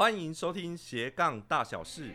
欢迎收听斜杠大小事。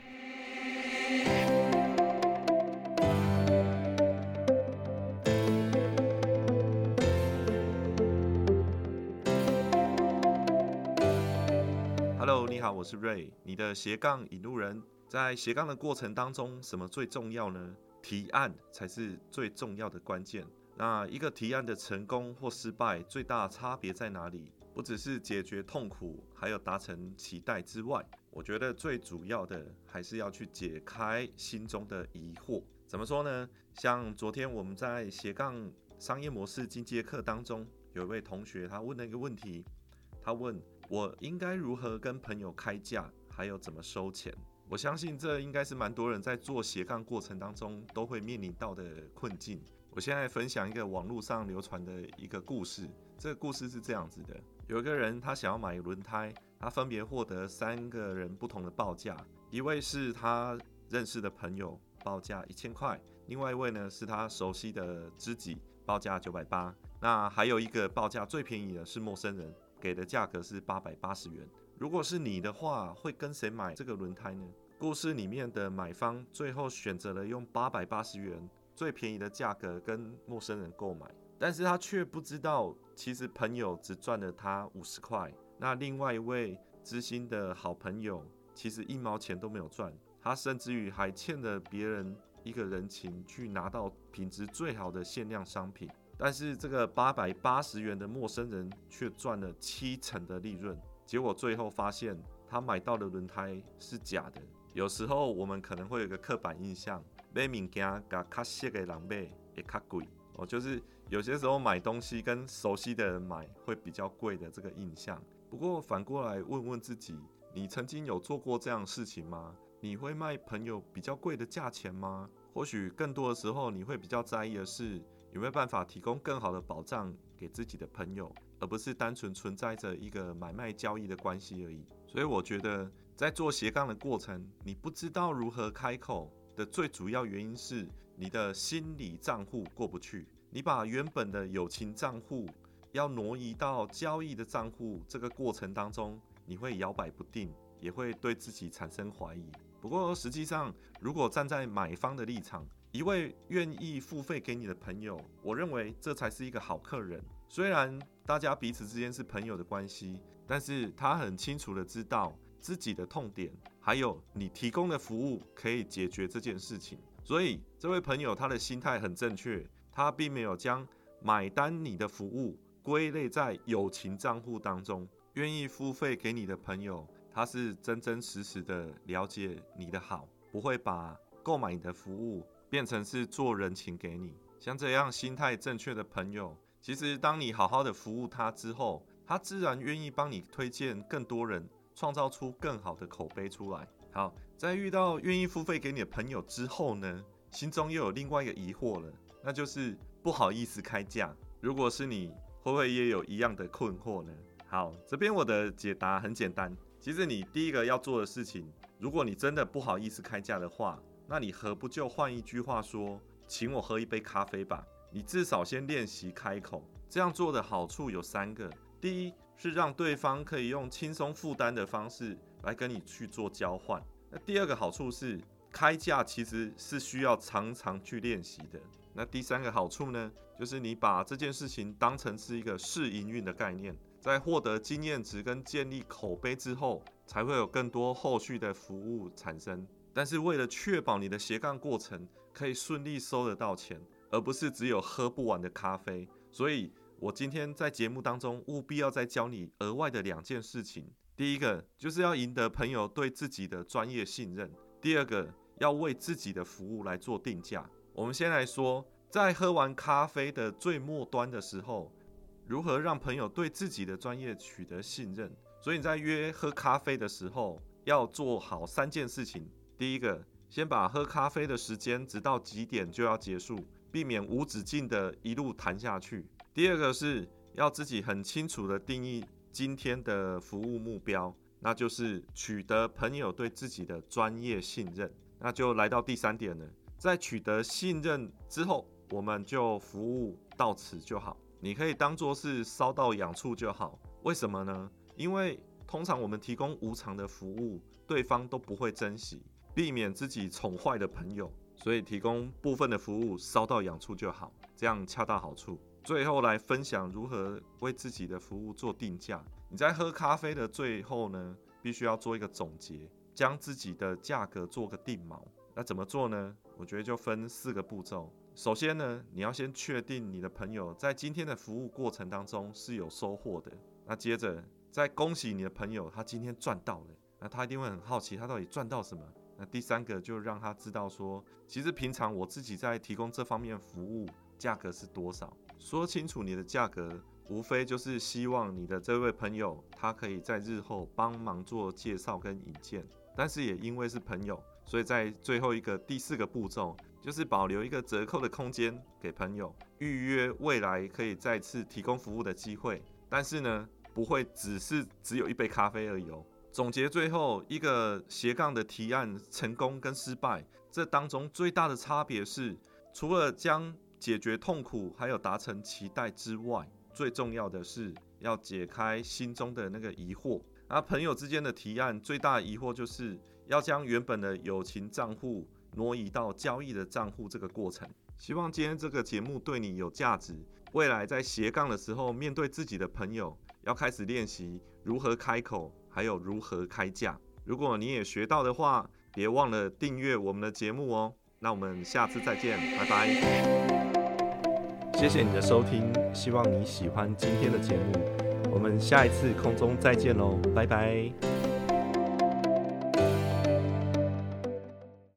Hello，你好，我是瑞，你的斜杠引路人。在斜杠的过程当中，什么最重要呢？提案才是最重要的关键。那一个提案的成功或失败，最大差别在哪里？不只是解决痛苦，还有达成期待之外，我觉得最主要的还是要去解开心中的疑惑。怎么说呢？像昨天我们在斜杠商业模式进阶课当中，有一位同学他问了一个问题，他问我应该如何跟朋友开价，还有怎么收钱。我相信这应该是蛮多人在做斜杠过程当中都会面临到的困境。我现在分享一个网络上流传的一个故事，这个故事是这样子的。有一个人，他想要买轮胎，他分别获得三个人不同的报价。一位是他认识的朋友，报价一千块；另外一位呢是他熟悉的知己，报价九百八。那还有一个报价最便宜的是陌生人，给的价格是八百八十元。如果是你的话，会跟谁买这个轮胎呢？故事里面的买方最后选择了用八百八十元最便宜的价格跟陌生人购买。但是他却不知道，其实朋友只赚了他五十块，那另外一位知心的好朋友，其实一毛钱都没有赚，他甚至于还欠了别人一个人情，去拿到品质最好的限量商品。但是这个八百八十元的陌生人却赚了七成的利润，结果最后发现他买到的轮胎是假的。有时候我们可能会有个刻板印象，买物件甲较熟的人买会较贵。哦，就是有些时候买东西跟熟悉的人买会比较贵的这个印象。不过反过来问问自己，你曾经有做过这样的事情吗？你会卖朋友比较贵的价钱吗？或许更多的时候，你会比较在意的是有没有办法提供更好的保障给自己的朋友，而不是单纯存在着一个买卖交易的关系而已。所以我觉得，在做斜杠的过程，你不知道如何开口。的最主要原因是你的心理账户过不去，你把原本的友情账户要挪移到交易的账户，这个过程当中你会摇摆不定，也会对自己产生怀疑。不过实际上，如果站在买方的立场，一位愿意付费给你的朋友，我认为这才是一个好客人。虽然大家彼此之间是朋友的关系，但是他很清楚的知道。自己的痛点，还有你提供的服务可以解决这件事情，所以这位朋友他的心态很正确，他并没有将买单你的服务归类在友情账户当中。愿意付费给你的朋友，他是真真实实的了解你的好，不会把购买你的服务变成是做人情给你。像这样心态正确的朋友，其实当你好好的服务他之后，他自然愿意帮你推荐更多人。创造出更好的口碑出来。好，在遇到愿意付费给你的朋友之后呢，心中又有另外一个疑惑了，那就是不好意思开价。如果是你，会不会也有一样的困惑呢？好，这边我的解答很简单。其实你第一个要做的事情，如果你真的不好意思开价的话，那你何不就换一句话说，请我喝一杯咖啡吧？你至少先练习开口。这样做的好处有三个。第一是让对方可以用轻松负担的方式来跟你去做交换。那第二个好处是开价其实是需要常常去练习的。那第三个好处呢，就是你把这件事情当成是一个试营运的概念，在获得经验值跟建立口碑之后，才会有更多后续的服务产生。但是为了确保你的斜杠过程可以顺利收得到钱，而不是只有喝不完的咖啡，所以。我今天在节目当中务必要再教你额外的两件事情。第一个就是要赢得朋友对自己的专业信任；第二个要为自己的服务来做定价。我们先来说，在喝完咖啡的最末端的时候，如何让朋友对自己的专业取得信任。所以你在约喝咖啡的时候，要做好三件事情。第一个，先把喝咖啡的时间直到几点就要结束，避免无止境的一路谈下去。第二个是要自己很清楚的定义今天的服务目标，那就是取得朋友对自己的专业信任。那就来到第三点了，在取得信任之后，我们就服务到此就好。你可以当做是烧到痒处就好。为什么呢？因为通常我们提供无偿的服务，对方都不会珍惜，避免自己宠坏的朋友，所以提供部分的服务，烧到痒处就好，这样恰到好处。最后来分享如何为自己的服务做定价。你在喝咖啡的最后呢，必须要做一个总结，将自己的价格做个定锚。那怎么做呢？我觉得就分四个步骤。首先呢，你要先确定你的朋友在今天的服务过程当中是有收获的。那接着再恭喜你的朋友，他今天赚到了。那他一定会很好奇，他到底赚到什么？那第三个就让他知道说，其实平常我自己在提供这方面服务，价格是多少。说清楚你的价格，无非就是希望你的这位朋友，他可以在日后帮忙做介绍跟引荐。但是也因为是朋友，所以在最后一个第四个步骤。就是保留一个折扣的空间给朋友预约未来可以再次提供服务的机会，但是呢，不会只是只有一杯咖啡而已哦。总结最后一个斜杠的提案成功跟失败，这当中最大的差别是，除了将解决痛苦还有达成期待之外，最重要的是要解开心中的那个疑惑。而朋友之间的提案最大的疑惑就是要将原本的友情账户。挪移到交易的账户这个过程，希望今天这个节目对你有价值。未来在斜杠的时候，面对自己的朋友，要开始练习如何开口，还有如何开价。如果你也学到的话，别忘了订阅我们的节目哦。那我们下次再见，拜拜。谢谢你的收听，希望你喜欢今天的节目。我们下一次空中再见喽，拜拜。